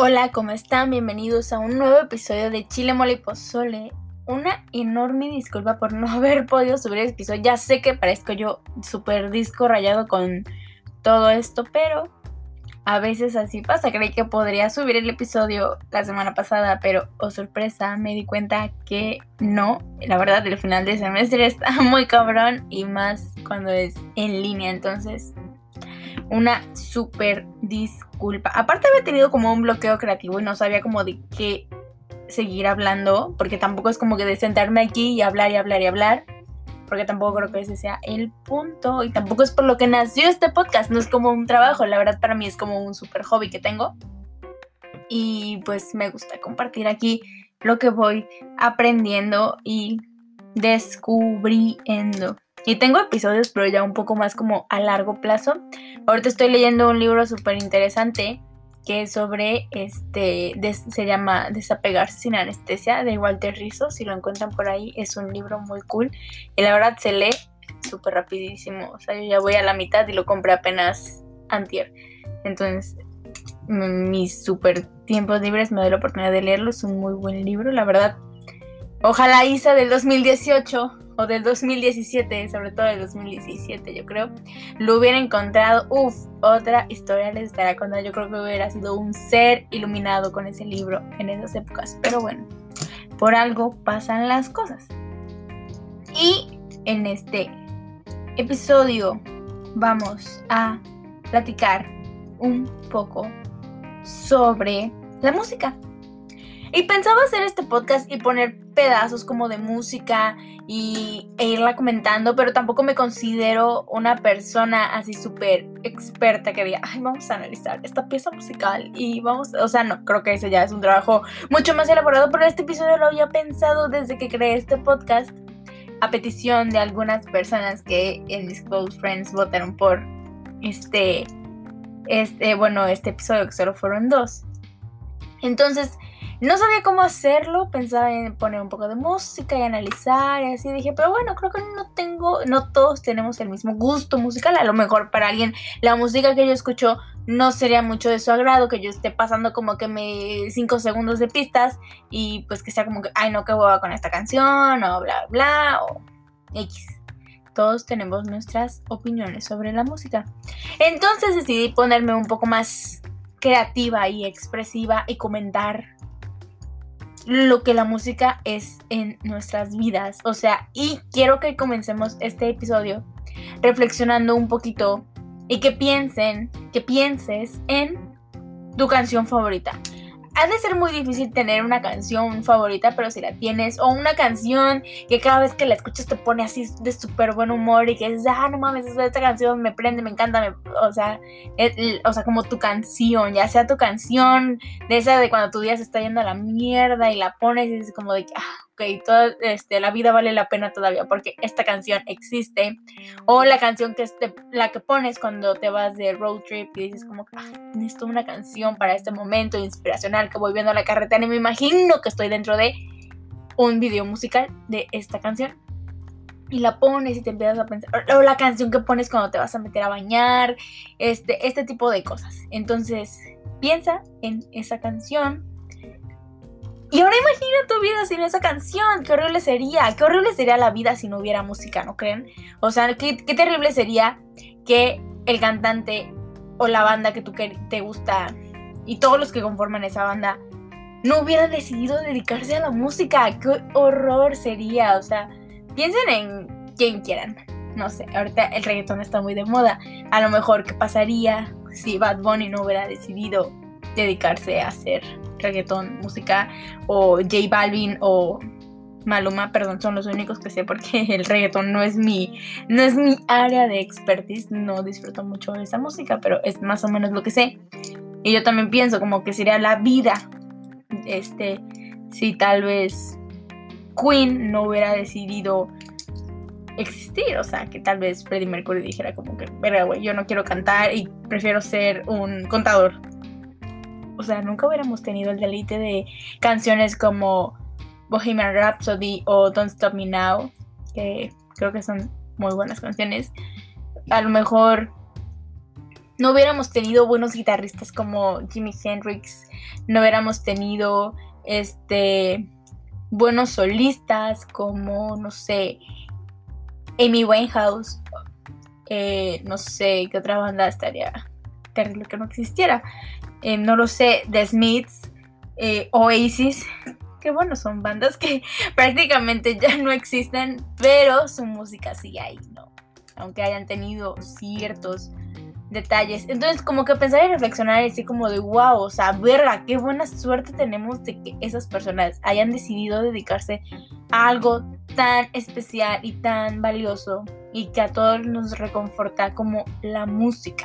Hola, ¿cómo están? Bienvenidos a un nuevo episodio de Chile Mole y Pozole. Una enorme disculpa por no haber podido subir el episodio. Ya sé que parezco yo súper disco rayado con todo esto, pero a veces así pasa. Creí que podría subir el episodio la semana pasada, pero oh sorpresa, me di cuenta que no. La verdad, el final de semestre está muy cabrón y más cuando es en línea. Entonces, una súper disculpa. Aparte había tenido como un bloqueo creativo y no sabía como de qué seguir hablando, porque tampoco es como que de sentarme aquí y hablar y hablar y hablar, porque tampoco creo que ese sea el punto y tampoco es por lo que nació este podcast, no es como un trabajo, la verdad para mí es como un súper hobby que tengo y pues me gusta compartir aquí lo que voy aprendiendo y descubriendo. Y tengo episodios, pero ya un poco más como a largo plazo. Ahorita estoy leyendo un libro súper interesante que es sobre, este, se llama Desapegarse sin anestesia de Walter Rizzo. Si lo encuentran por ahí, es un libro muy cool. Y la verdad se lee súper rapidísimo. O sea, yo ya voy a la mitad y lo compré apenas antier. Entonces, mis súper tiempos libres me doy la oportunidad de leerlo. Es un muy buen libro, la verdad. Ojalá Isa del 2018 o del 2017, sobre todo del 2017, yo creo, lo hubiera encontrado, uff, otra historia les estará contando. Yo creo que hubiera sido un ser iluminado con ese libro en esas épocas. Pero bueno, por algo pasan las cosas. Y en este episodio vamos a platicar un poco sobre la música. Y pensaba hacer este podcast y poner pedazos como de música y, e irla comentando, pero tampoco me considero una persona así súper experta que diga, ay, vamos a analizar esta pieza musical y vamos, o sea, no, creo que ese ya es un trabajo mucho más elaborado, pero este episodio lo había pensado desde que creé este podcast a petición de algunas personas que en mis close friends votaron por este, este, bueno, este episodio que solo fueron dos. Entonces, no sabía cómo hacerlo, pensaba en poner un poco de música y analizar y así dije, pero bueno, creo que no tengo, no todos tenemos el mismo gusto musical, a lo mejor para alguien la música que yo escucho no sería mucho de su agrado, que yo esté pasando como que me 5 segundos de pistas y pues que sea como que, ay no, qué hueva con esta canción o bla, bla, o X. Todos tenemos nuestras opiniones sobre la música. Entonces decidí ponerme un poco más creativa y expresiva y comentar lo que la música es en nuestras vidas. O sea, y quiero que comencemos este episodio reflexionando un poquito y que piensen, que pienses en tu canción favorita ha de ser muy difícil tener una canción favorita, pero si la tienes, o una canción que cada vez que la escuchas te pone así de súper buen humor y que es, ah, no mames, esta canción me prende, me encanta, o, sea, o sea, como tu canción, ya sea tu canción de esa de cuando tu día se está yendo a la mierda y la pones y es como de que, ah, ok, toda, este, la vida vale la pena todavía porque esta canción existe. O la canción que este, la que pones cuando te vas de road trip y dices como, ah, necesito una canción para este momento inspiracional que voy viendo la carretera y me imagino que estoy dentro de un video musical de esta canción. Y la pones y te empiezas a pensar. O la canción que pones cuando te vas a meter a bañar. Este, este tipo de cosas. Entonces, piensa en esa canción y ahora imagina tu vida sin esa canción. Qué horrible sería. Qué horrible sería la vida si no hubiera música, ¿no creen? O sea, qué, terrible sería que el cantante o la banda que tú te gusta y todos los que conforman esa banda no hubieran decidido dedicarse a la música. Qué horror sería. O sea, piensen en quien quieran. No sé, ahorita el reggaetón está muy de moda. A lo mejor, ¿qué pasaría si Bad Bunny no hubiera decidido dedicarse a hacer reggaetón, música, o J Balvin o Maluma, perdón, son los únicos que sé porque el reggaetón no es mi, no es mi área de expertise, no disfruto mucho de esa música, pero es más o menos lo que sé. Y yo también pienso como que sería la vida, este, si tal vez Queen no hubiera decidido existir, o sea, que tal vez Freddie Mercury dijera como que, verga, güey, yo no quiero cantar y prefiero ser un contador o sea, nunca hubiéramos tenido el deleite de canciones como Bohemian Rhapsody o Don't Stop Me Now, que creo que son muy buenas canciones. A lo mejor no hubiéramos tenido buenos guitarristas como Jimi Hendrix, no hubiéramos tenido este buenos solistas como, no sé, Amy Winehouse, eh, no sé qué otra banda estaría terrible que no existiera, eh, no lo sé, The Smiths, eh, Oasis, que bueno, son bandas que prácticamente ya no existen, pero su música sigue ahí, ¿no? Aunque hayan tenido ciertos detalles. Entonces, como que pensar y reflexionar y así como de wow, o sea, verga, qué buena suerte tenemos de que esas personas hayan decidido dedicarse a algo tan especial y tan valioso y que a todos nos reconforta como la música.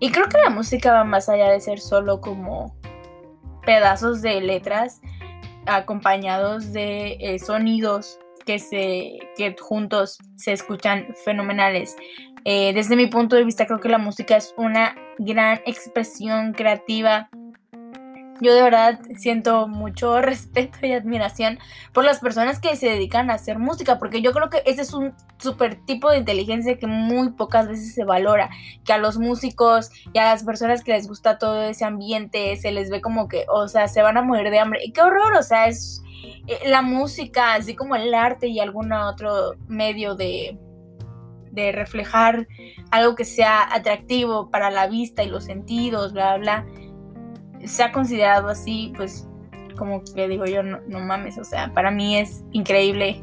Y creo que la música va más allá de ser solo como pedazos de letras acompañados de eh, sonidos que se que juntos se escuchan fenomenales. Eh, desde mi punto de vista creo que la música es una gran expresión creativa. Yo de verdad siento mucho respeto y admiración por las personas que se dedican a hacer música, porque yo creo que ese es un super tipo de inteligencia que muy pocas veces se valora, que a los músicos y a las personas que les gusta todo ese ambiente se les ve como que, o sea, se van a morir de hambre. Y qué horror, o sea, es eh, la música, así como el arte y algún otro medio de, de reflejar algo que sea atractivo para la vista y los sentidos, bla, bla, bla, se ha considerado así, pues como que digo yo, no, no mames, o sea, para mí es increíble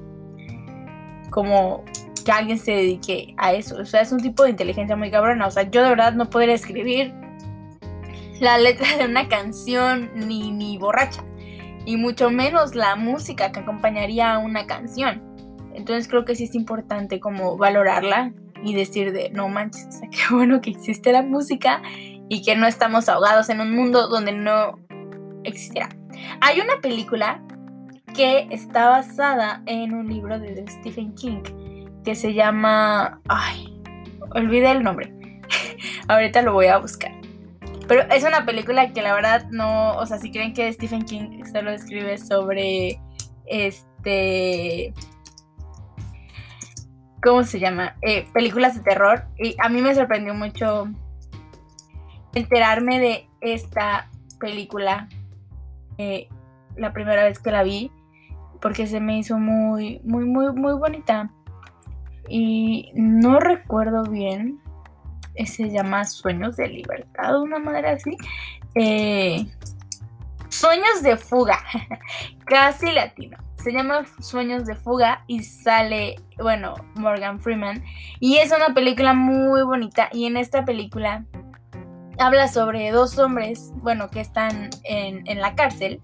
como que alguien se dedique a eso, o sea, es un tipo de inteligencia muy cabrona, o sea, yo de verdad no podría escribir la letra de una canción ni, ni borracha, y mucho menos la música que acompañaría a una canción. Entonces creo que sí es importante como valorarla y decir de no manches, o sea, qué bueno que existe la música y que no estamos ahogados en un mundo donde no existirá. Hay una película que está basada en un libro de Stephen King que se llama... Ay, olvidé el nombre. Ahorita lo voy a buscar. Pero es una película que la verdad no, o sea, si creen que Stephen King solo escribe sobre este ¿cómo se llama? Eh, películas de terror. Y a mí me sorprendió mucho enterarme de esta película eh, la primera vez que la vi, porque se me hizo muy, muy, muy, muy bonita. Y no recuerdo bien, se llama Sueños de Libertad, una madre así. Eh, Sueños de fuga, casi latino se llama Sueños de Fuga y sale, bueno, Morgan Freeman. Y es una película muy bonita y en esta película habla sobre dos hombres, bueno, que están en, la cárcel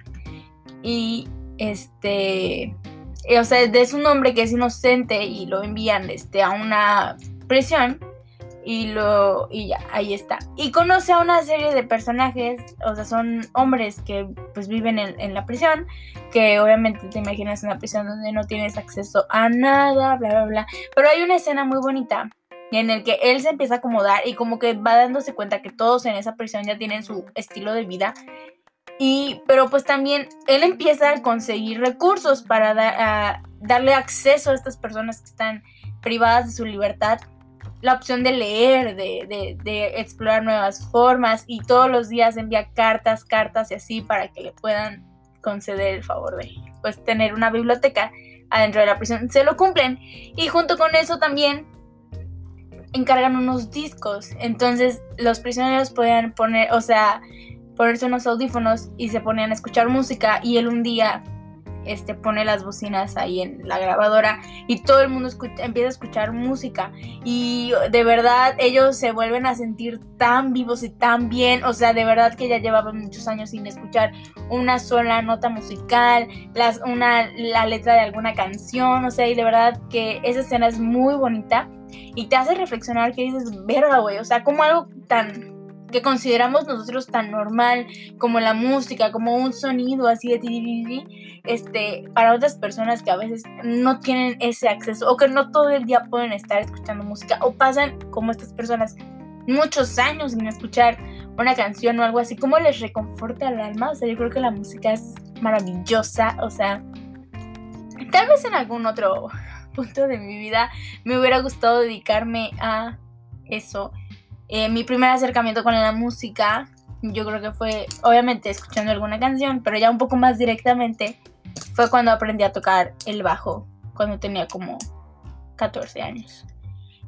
y este, o sea, es un hombre que es inocente y lo envían este, a una prisión y lo y ya ahí está. Y conoce a una serie de personajes o sea son hombres que pues viven en, la prisión que obviamente te imaginas una prisión donde no tienes acceso a nada bla bla bla. Pero hay una escena muy bonita en el que él se empieza a acomodar y como que va dándose cuenta que todos en esa prisión ya tienen su estilo de vida y pero pues también él empieza a conseguir recursos para darle acceso a estas personas que están privadas de su libertad la opción de leer, de, explorar nuevas formas y todos los días envía cartas, cartas y así para que le puedan conceder el favor de pues tener una biblioteca adentro de la prisión. Se lo cumplen y junto con eso también encargan unos discos. Entonces los prisioneros podían poner, o sea, ponerse unos audífonos y se ponían a escuchar música y él un día este, pone las bocinas ahí en la grabadora y todo el mundo empieza a escuchar música. Y de verdad ellos se vuelven a sentir tan vivos y tan bien, o sea, de verdad que ya llevaban muchos años sin escuchar una sola nota musical, las, una, la letra de alguna canción, o sea, y de verdad que esa escena es muy bonita y te hace reflexionar que dices, verga, güey, o sea, como algo tan que consideramos nosotros tan normal como la música, como un sonido así de este, para otras personas que a veces no tienen ese acceso o que no todo el día pueden estar escuchando música o pasan como estas personas muchos años sin escuchar una canción o algo así, ¿cómo les reconforta el alma? O sea, yo creo que la música es maravillosa, o sea, tal vez en algún otro punto de mi vida me hubiera gustado dedicarme a eso Eh, mi primer acercamiento con la música, yo creo que fue, obviamente, escuchando alguna canción, pero ya un poco más directamente, fue cuando aprendí a tocar el bajo, cuando tenía como 14 años.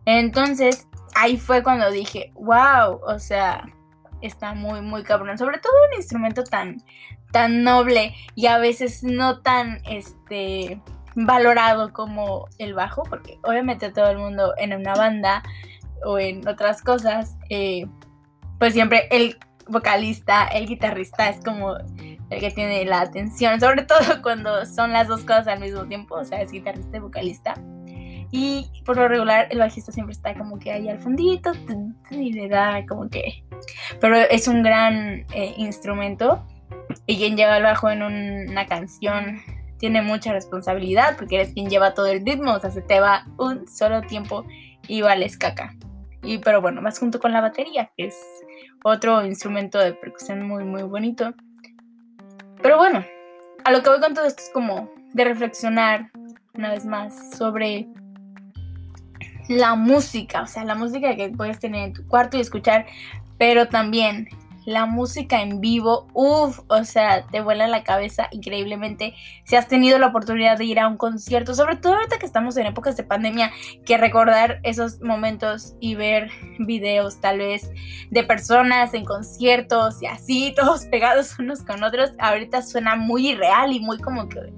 Entonces, ahí fue cuando dije, wow, o sea, está muy, muy cabrón. Sobre todo un instrumento tan, tan noble y a veces no tan, este, valorado como el bajo, porque obviamente todo el mundo en una banda o en otras cosas, eh, pues siempre el vocalista, el guitarrista es como el que tiene la atención, sobre todo cuando son las dos cosas al mismo tiempo, o sea, es guitarrista y vocalista. Y por lo regular el bajista siempre está como que ahí al fundito y le da como que... Pero es un gran eh, instrumento y quien lleva el bajo en una canción tiene mucha responsabilidad porque eres quien lleva todo el ritmo, o sea, se te va un solo tiempo y vales caca. Y pero bueno, más junto con la batería, que es otro instrumento de percusión muy muy bonito. Pero bueno, a lo que voy con todo esto es como de reflexionar una vez más sobre la música, o sea, la música que puedes tener en tu cuarto y escuchar, pero también la música en vivo, uff, o sea, te vuela la cabeza increíblemente. Si has tenido la oportunidad de ir a un concierto, sobre todo ahorita que estamos en épocas de pandemia, que recordar esos momentos y ver videos tal vez de personas en conciertos y así, todos pegados unos con otros, ahorita suena muy irreal y muy como que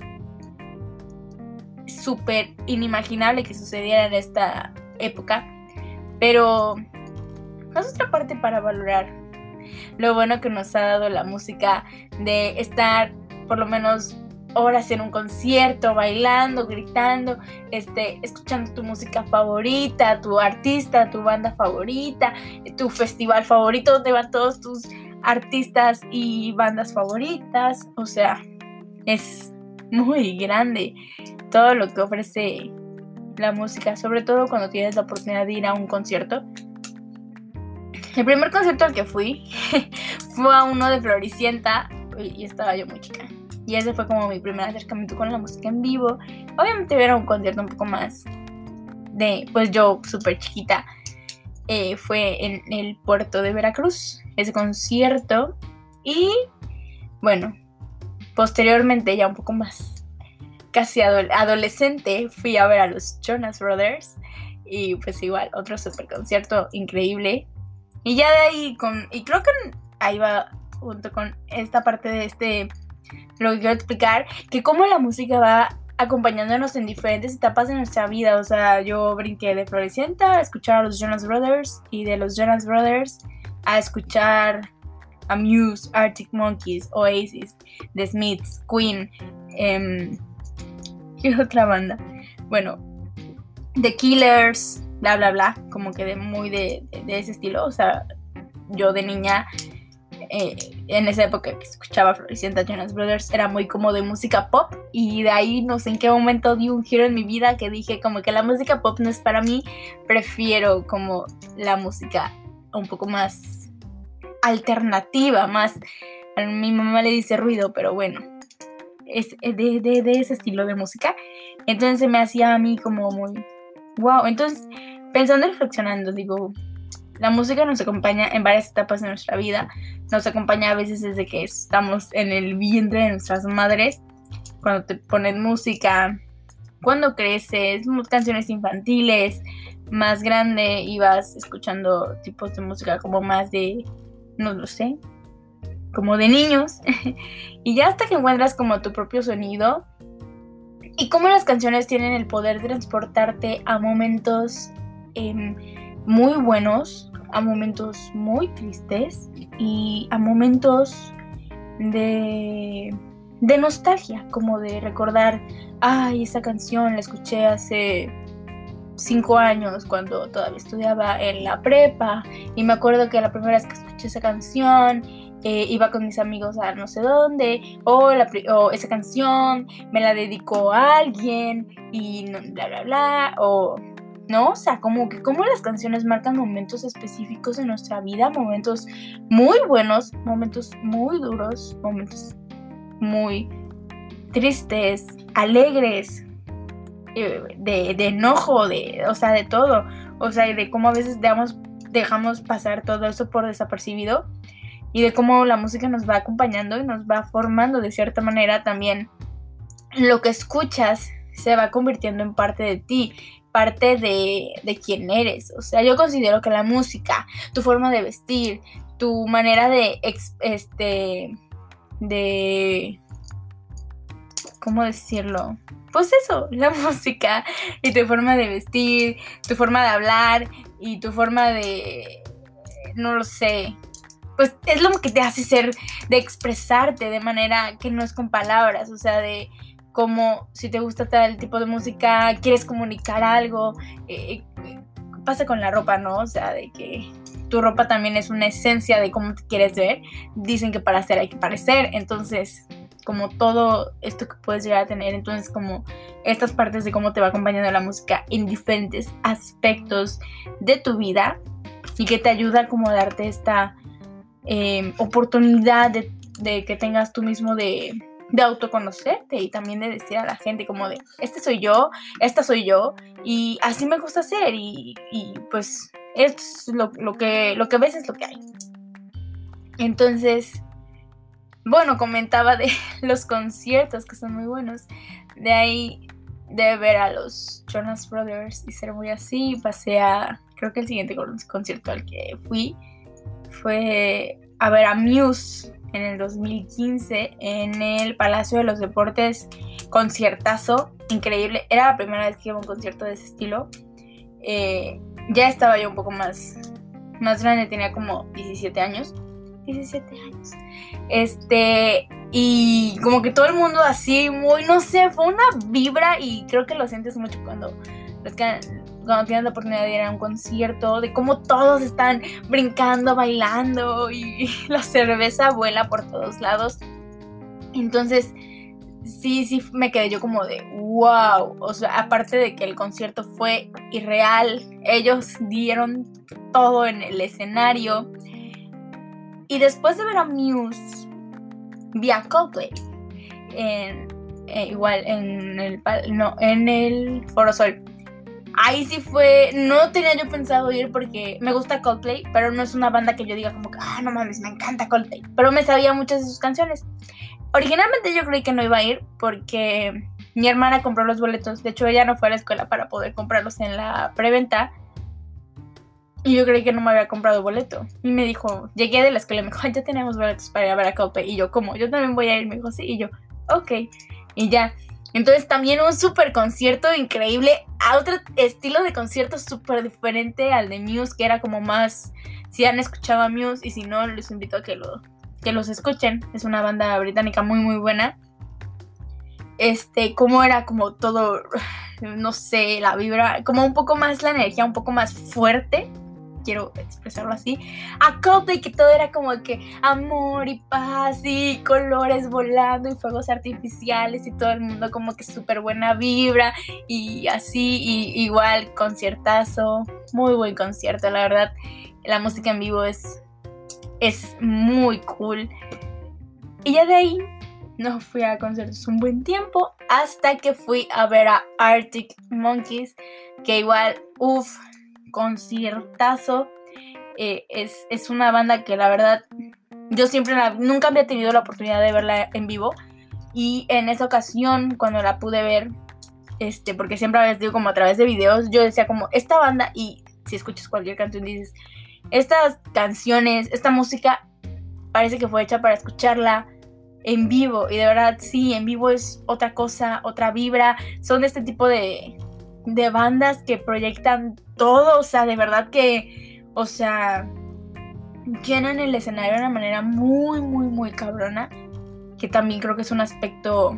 súper inimaginable que sucediera en esta época. Pero es otra parte para valorar lo bueno que nos ha dado la música de estar por lo menos horas en un concierto, bailando, gritando, este, escuchando tu música favorita, tu artista, tu banda favorita, tu festival favorito donde van todos tus artistas y bandas favoritas. O sea, es muy grande todo lo que ofrece la música, sobre todo cuando tienes la oportunidad de ir a un concierto. El primer concierto al que fui fue a uno de Floricienta y estaba yo muy chica. Y ese fue como mi primer acercamiento con la música en vivo. Obviamente era un concierto un poco más de, pues yo súper chiquita. Eh, fue en el puerto de Veracruz, ese concierto. Y bueno, posteriormente ya un poco más casi adolescente fui a ver a los Jonas Brothers. Y pues igual, otro super concierto increíble. Y ya de ahí, con, y creo que ahí va junto con esta parte de este, lo que quiero explicar, que cómo la música va acompañándonos en diferentes etapas de nuestra vida. O sea, yo brinqué de Florecienta a escuchar a los Jonas Brothers y de los Jonas Brothers a escuchar a Muse, Arctic Monkeys, Oasis, The Smiths, Queen, eh, ¿qué otra banda? Bueno, The Killers, bla, bla, bla, como que de muy de, ese estilo. O sea, yo de niña, eh, en esa época que escuchaba Floricienta Jonas Brothers, era muy como de música pop. Y de ahí no sé en qué momento di un giro en mi vida que dije como que la música pop no es para mí, prefiero como la música un poco más alternativa, más... A mi mamá le dice ruido, pero bueno, es de, de, de ese estilo de música. Entonces me hacía a mí como muy Wow, entonces, pensando y reflexionando, digo, la música nos acompaña en varias etapas de nuestra vida. Nos acompaña a veces desde que estamos en el vientre de nuestras madres, cuando te ponen música, cuando creces, canciones infantiles, más grande y vas escuchando tipos de música como más de, no lo sé, como de niños. y ya hasta que encuentras como tu propio sonido y cómo las canciones tienen el poder de transportarte a momentos em, muy buenos, a momentos muy tristes y a momentos de, de nostalgia, como de recordar, ay, esa canción la escuché hace cinco años cuando todavía estudiaba en la prepa y me acuerdo que la primera vez que escuché esa canción eh, iba con mis amigos a no sé dónde, o, esa canción me la dedicó alguien y bla, bla, bla, o ¿no? O sea, como que como las canciones marcan momentos específicos en nuestra vida, momentos muy buenos, momentos muy duros, momentos muy tristes, alegres, eh, de, de enojo, de, o sea, de todo. O sea, de cómo a veces damos dejamos pasar todo eso por desapercibido y de cómo la música nos va acompañando y nos va formando de cierta manera también. Lo que escuchas se va convirtiendo en parte de ti, parte de, de quién eres. O sea, yo considero que la música, tu forma de vestir, tu manera de, este, de, ¿cómo decirlo? Pues eso, la música y tu forma de vestir, tu forma de hablar y tu forma de, no lo sé, pues es lo que te hace ser, de expresarte de manera que no es con palabras, o sea, de como si te gusta tal tipo de música, quieres comunicar algo, eh, pasa con la ropa, ¿no? O sea, de que tu ropa también es una esencia de cómo te quieres ver. Dicen que para ser hay que parecer, entonces como todo esto que puedes llegar a tener, entonces como estas partes de cómo te va acompañando la música en diferentes aspectos de tu vida y que te ayuda como a darte esta eh, oportunidad de, de que tengas tú mismo de de autoconocerte y también de decir a la gente como de, este soy yo, esta soy yo y así me gusta ser y, pues es lo, que, lo que ves es lo que hay. Entonces, bueno, comentaba de los conciertos que son muy buenos. De ahí de ver a los Jonas Brothers y ser muy así, pasé a, creo que el siguiente concierto al que fui fue a ver a Muse en el 2015 en el Palacio de los Deportes, conciertazo, increíble. Era la primera vez que iba a un concierto de ese estilo. Eh, ya estaba yo un poco más, más grande, tenía como 17 años. 17 años. Este, y como que todo el mundo así, muy, no sé, fue una vibra y creo que lo sientes mucho cuando cuando tienes la oportunidad de ir a un concierto, de cómo todos están brincando, bailando y la cerveza vuela por todos lados. Entonces, sí, sí me quedé yo como de wow. O sea, aparte de que el concierto fue irreal, ellos dieron todo en el escenario. Y después de ver a Muse, vi a Coldplay. Eh, igual en el, no, en el Foro Sol ahí sí fue, no tenía yo pensado ir porque me gusta Coldplay, pero no es una banda que yo diga como que, ah, no mames, me encanta Coldplay, pero me sabía muchas de sus canciones. Originalmente yo creí que no iba a ir porque mi hermana compró los boletos, de hecho ella no fue a la escuela para poder comprarlos en la preventa. Y yo creí que no me había comprado boleto. Y me dijo, llegué de la escuela y me dijo, ya tenemos boletos para ir a ver a Coldplay. Y yo, ¿cómo? Yo también voy a ir. Me dijo, sí. Y yo, ok. Y ya. Entonces también un super concierto increíble, a otro estilo de concierto súper diferente al de Muse, que era como más, si han escuchado a Muse y si no, les invito a que, lo, que los escuchen. Es una banda británica muy muy buena. Este, como era como todo, no sé, la vibra, como un poco más la energía, un poco más fuerte quiero expresarlo así, a Coldplay que todo era como que amor y paz y colores volando y fuegos artificiales y todo el mundo como que súper buena vibra y así, y igual conciertazo, muy buen concierto, la verdad, la música en vivo es, es muy cool. Y ya de ahí no fui a conciertos un buen tiempo hasta que fui a ver a Arctic Monkeys, que igual, uff, conciertazo. Eh, es, una banda que la verdad yo siempre nunca había tenido la oportunidad de verla en vivo. Y en esa ocasión, cuando la pude ver, este, porque siempre había digo como a través de videos, yo decía como esta banda, y si escuchas cualquier canción dices, estas canciones, esta música parece que fue hecha para escucharla en vivo. Y de verdad, sí, en vivo es otra cosa, otra vibra. Son de este tipo de, de bandas que proyectan todo, o sea, de verdad que, o sea, llenan el escenario de una manera muy, muy, muy cabrona, que también creo que es un aspecto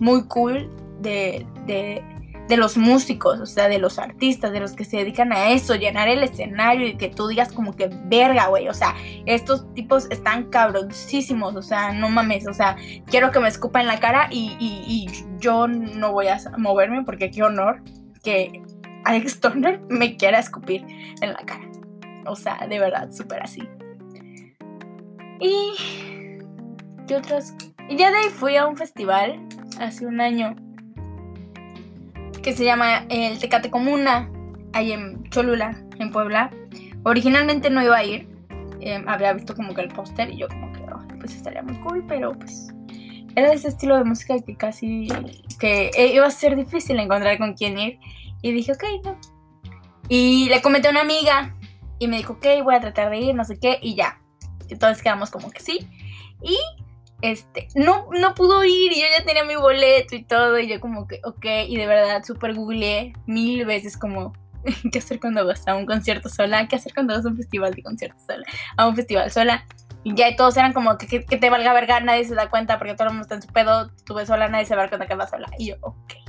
muy cool de, de, de los músicos, o sea, de los artistas, de los que se dedican a eso, llenar el escenario y que tú digas como que verga, güey, o sea, estos tipos están cabroncísimos, o sea, no mames, o sea, quiero que me escupa en la cara y, y yo no voy a moverme porque qué honor que Alex Turner me quiera escupir en la cara. O sea, de verdad, súper así. Y... ¿Qué otros? Y ya de ahí fui a un festival hace un año que se llama el Tecate Comuna, ahí en Cholula, en Puebla. Originalmente no iba a ir, em, había visto como que el póster y yo como que, pues estaría muy cool, pero pues era ese estilo de música que casi, que iba a ser difícil encontrar con quién ir. Y dije, ok, no. Y le comenté a una amiga y me dijo, ok, voy a tratar de ir, no sé qué, y ya. Entonces quedamos como que sí. Y este, no, no pudo ir y yo ya tenía mi boleto y todo. Y yo como que, ok, y de verdad súper googleé mil veces como, ¿qué hacer cuando vas a un concierto sola? ¿Qué hacer cuando vas a un festival de conciertos sola? A un festival sola. Y ya todos eran como que, que, te valga verga, nadie se da cuenta porque todo el mundo está en su pedo, tú ves sola, nadie se va a dar cuenta que vas sola. Y yo, ok.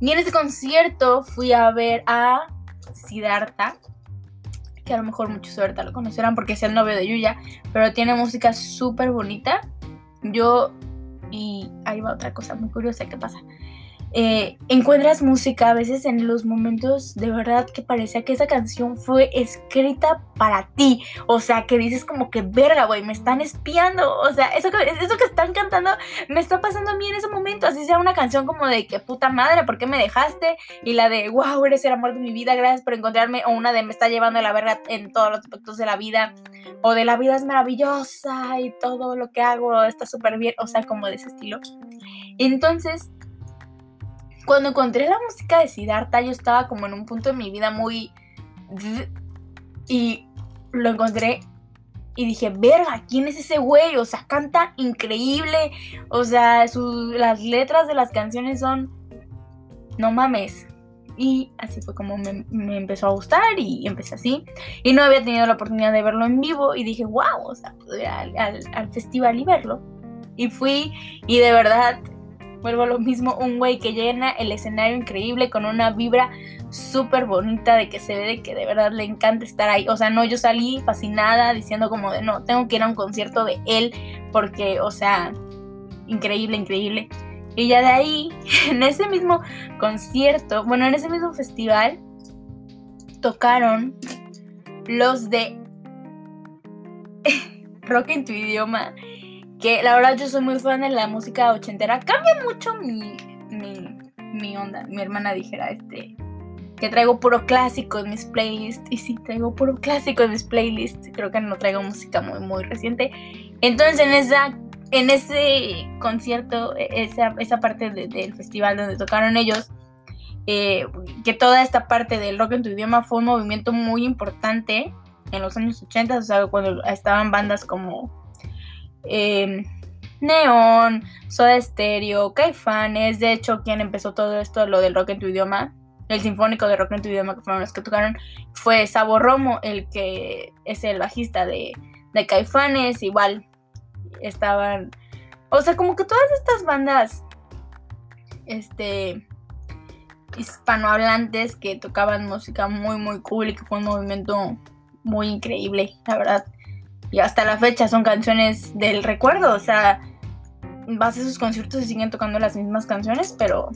Y en ese concierto fui a ver a Siddhartha, que a lo mejor muchos ahorita lo conocerán porque es el novio de Yuya, pero tiene música súper bonita. Yo, y ahí va otra cosa muy curiosa que pasa. Eh, encuentras música a veces en los momentos de verdad que parecía que esa canción fue escrita para ti. O sea, que dices como que verga, güey, me están espiando. O sea, eso que, eso que están cantando me está pasando a mí en ese momento. Así sea una canción como de que puta madre, ¿por qué me dejaste? Y la de wow, eres el amor de mi vida, gracias por encontrarme. O una de me está llevando la verga en todos los aspectos de la vida. O de la vida es maravillosa y todo lo que hago está súper bien. O sea, como de ese estilo. Entonces, cuando encontré la música de Siddhartha, yo estaba como en un punto de mi vida muy... Y lo encontré y dije, verga, ¿quién es ese güey? O sea, canta increíble. O sea, las letras de las canciones son... No mames. Y así fue como me, empezó a gustar y empecé así. Y no había tenido la oportunidad de verlo en vivo y dije, wow, o sea, al, al festival y verlo. Y fui y de verdad Vuelvo a lo mismo, un güey que llena el escenario increíble con una vibra súper bonita de que se ve de que de verdad le encanta estar ahí. O sea, no, yo salí fascinada diciendo como de, no, tengo que ir a un concierto de él porque, o sea, increíble, increíble. Y ya de ahí, en ese mismo concierto, bueno, en ese mismo festival, tocaron los de Rock en tu idioma que la verdad yo soy muy fan de la música ochentera. Cambia mucho mi, mi, onda. Mi hermana dijera, este, que traigo puro clásico en mis playlists. Y sí, traigo puro clásico en mis playlists. Creo que no traigo música muy, muy reciente. Entonces en esa... En ese concierto, e, esa, esa parte del festival donde tocaron ellos, eh, que toda esta parte del rock en tu idioma fue un movimiento muy importante en los años 80, o sea, cuando estaban bandas como eh, Neon, Soda Stereo, Caifanes, de hecho quien empezó todo esto, lo del rock en tu idioma, el sinfónico de rock en tu idioma que fueron los que tocaron, fue Sabo Romo, el que es el bajista de, de Caifanes, igual estaban, o sea, como que todas estas bandas, este, hispanohablantes que tocaban música muy, muy cool y que fue un movimiento muy increíble, la verdad. Y hasta la fecha son canciones del recuerdo, o sea, vas a esos conciertos y siguen tocando las mismas canciones, pero,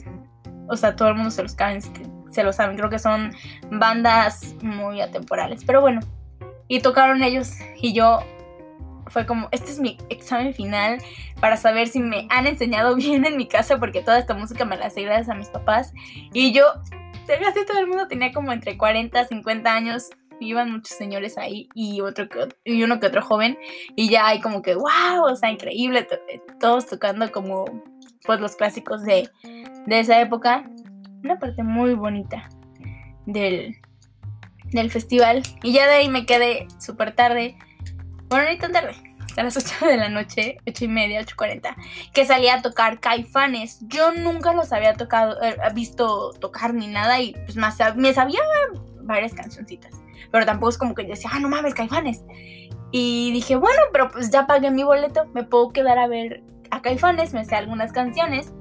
o sea, todo el mundo se los sabe, se lo saben. Creo que son bandas muy atemporales, pero bueno. Y tocaron ellos y yo fue como, este es mi examen final para saber si me han enseñado bien en mi casa, porque toda esta música me la sé gracias a mis papás. Y yo, casi todo el mundo tenía como entre 40, 50 años iban muchos señores ahí y otro y uno que otro joven y ya hay como que wow, o sea, increíble, eh, todos tocando como pues los clásicos de, de esa época. Una parte muy bonita del, del festival y ya de ahí me quedé súper tarde, bueno, ni tan tarde, a las 8 de la noche, 8 y media, 8.40, que salía a tocar Caifanes. Yo nunca los había tocado, eh, visto tocar ni nada y pues más, me sabía varias cancioncitas pero tampoco es como que yo decía, ah, no mames, Caifanes. Y dije, bueno, pero pues ya pagué mi boleto, me puedo quedar a ver a Caifanes, me sé algunas canciones,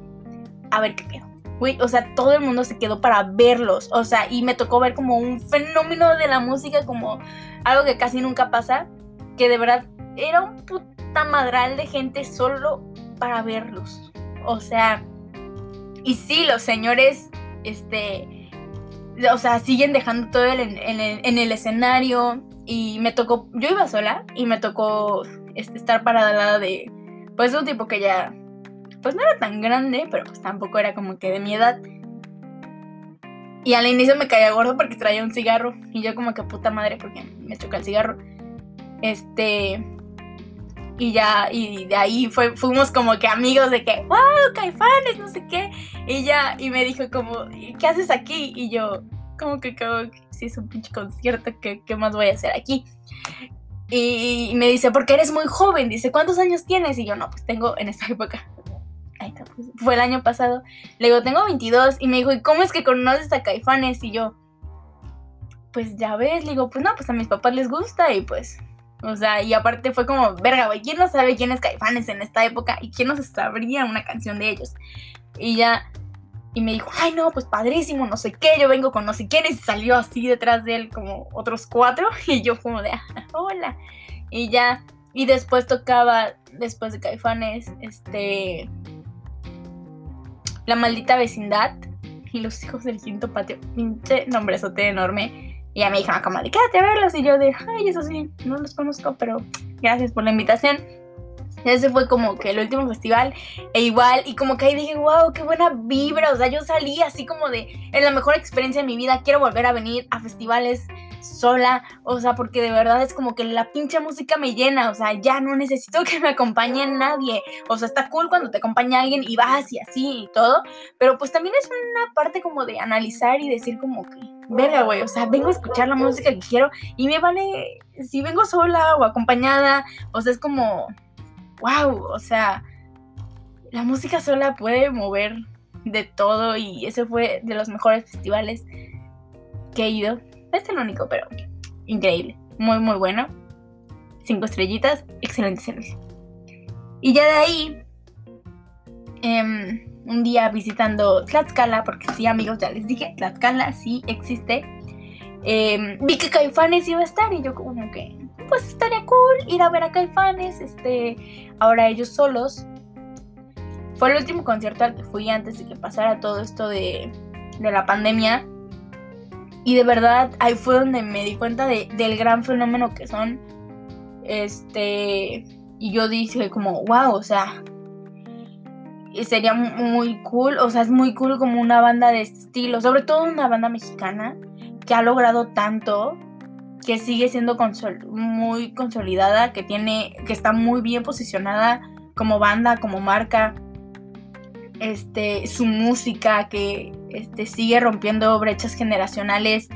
a ver qué quedo. Güey, o sea, todo el mundo se quedó para verlos, o sea, y me tocó ver como un fenómeno de la música, como algo que casi nunca pasa, que de verdad era un puta madral de gente solo para verlos. O sea, y sí, los señores, este, o sea, siguen dejando todo en, el, escenario y me tocó, yo iba sola y me tocó este, estar parada al lado de, pues, un tipo que ya, pues no era tan grande, pero pues tampoco era como que de mi edad. Y al inicio me caía gordo porque traía un cigarro. Y yo como que puta madre porque me choca el cigarro. Este... Y ya, y de ahí fuimos como que amigos de que, wow, caifanes, no sé qué. Y ya, y me dijo como, ¿qué haces aquí? Y yo, como que, como si es un pinche concierto, ¿qué, ¿qué, más voy a hacer aquí? Y me dice, porque eres muy joven, dice, ¿cuántos años tienes? Y yo, no, pues tengo en esta época. Pues, fue el año pasado. Le digo, tengo 22. Y me dijo, ¿y cómo es que conoces a Caifanes? Y yo, pues ya ves, le digo, pues no, pues a mis papás les gusta y pues o sea, y aparte fue como, verga, güey, ¿quién no sabe quién es Caifanes en esta época? ¿Y quién no se sabría una canción de ellos? Y ya, y me dijo, ay, no, pues padrísimo, no sé qué, yo vengo con no sé quién, y salió así detrás de él como otros cuatro, y yo como de, ah, hola. Y ya, y después tocaba, después de Caifanes, este, La maldita vecindad y los hijos del quinto patio, pinche nombrezote enorme. Y ya me dijeron como de quédate a verlos. Y yo de, ay, eso sí, no los conozco, pero gracias por la invitación. Ese fue como que el último festival. E igual, y como que ahí dije, wow, qué buena vibra. O sea, yo salí así como de, es la mejor experiencia de mi vida. Quiero volver a venir a festivales sola. O sea, porque de verdad es como que la pinche música me llena. O sea, ya no necesito que me acompañe nadie. O sea, está cool cuando te acompaña alguien y vas y así y todo. Pero pues también es una parte como de analizar y decir como que verga, güey, o sea, vengo a escuchar la música que quiero y me vale si vengo sola o acompañada, o sea, es como, wow, o sea, la música sola puede mover de todo y ese fue de los mejores festivales que he ido. es el único, pero increíble, muy, muy bueno. Cinco estrellitas, excelente servicio. Y ya de ahí, eh, un día visitando Tlaxcala, porque sí, amigos, ya les dije, Tlaxcala sí existe. Em, vi que Caifanes iba a estar y yo como que, pues estaría cool ir a ver a Caifanes, este, ahora ellos solos. Fue el último concierto al que fui antes de que pasara todo esto de, de la pandemia. Y de verdad, ahí fue donde me di cuenta de, del gran fenómeno que son. Este, y yo dije como, wow, o sea, sería muy cool, o sea, es muy cool como una banda de estilo, sobre todo una banda mexicana que ha logrado tanto, que sigue siendo muy consolidada, que tiene, que está muy bien posicionada como banda, como marca, este, su música, que este, sigue rompiendo brechas generacionales,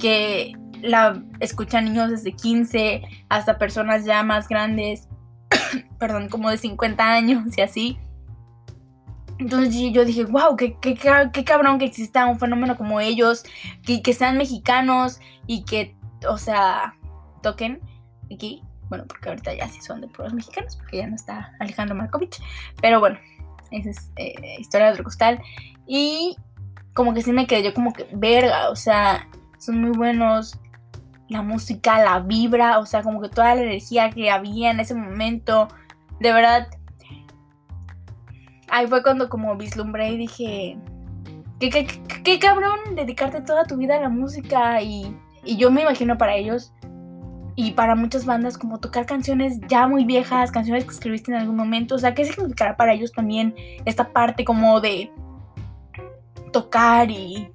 que la escuchan niños desde 15 hasta personas ya más grandes, perdón, como de 50 años y así. Entonces yo dije, wow, qué, qué, qué, cabrón que exista un fenómeno como ellos, que, que sean mexicanos y que, o sea, toquen aquí. Bueno, porque ahorita ya sí son de puros mexicanos, porque ya no está Alejandro Markovich. Pero bueno, esa es eh, historia de costal. Y como que sí me quedé yo como que, verga, o sea, son muy buenos. La música, la vibra, o sea, como que toda la energía que había en ese momento. De verdad, ahí fue cuando como vislumbré y dije, qué, cabrón dedicarte toda tu vida a la música y, yo me imagino para ellos y para muchas bandas como tocar canciones ya muy viejas, canciones que escribiste en algún momento, o sea, ¿qué significará para ellos también esta parte como de tocar y,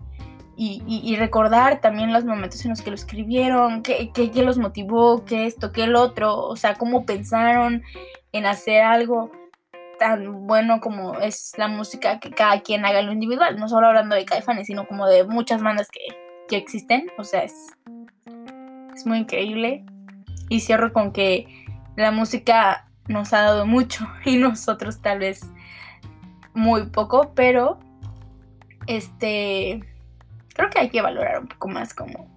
y, recordar también los momentos en los que lo escribieron, qué, qué, qué, los motivó, qué esto, qué el otro, o sea, cómo pensaron en hacer algo tan bueno como es la música que cada quien haga en lo individual, no solo hablando de Caifanes, sino como de muchas bandas que, que existen, o sea, es, es muy increíble. Y cierro con que la música nos ha dado mucho y nosotros tal vez muy poco, pero este creo que hay que valorar un poco más como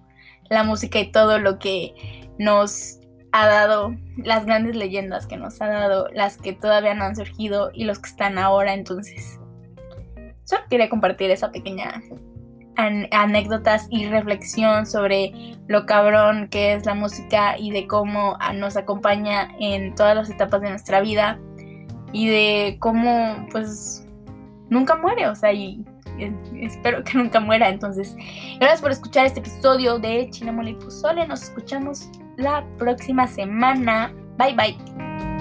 la música y todo lo que nos ha dado, las grandes leyendas que nos ha dado, las que todavía no han surgido y los que están ahora. Entonces, solo quería compartir esa pequeña anécdotas y reflexión sobre lo cabrón que es la música y de cómo nos acompaña en todas las etapas de nuestra vida y de cómo pues nunca muere, o sea, y espero que nunca muera. Entonces, gracias por escuchar este episodio de China Mole y Nos escuchamos la próxima semana. Bye bye.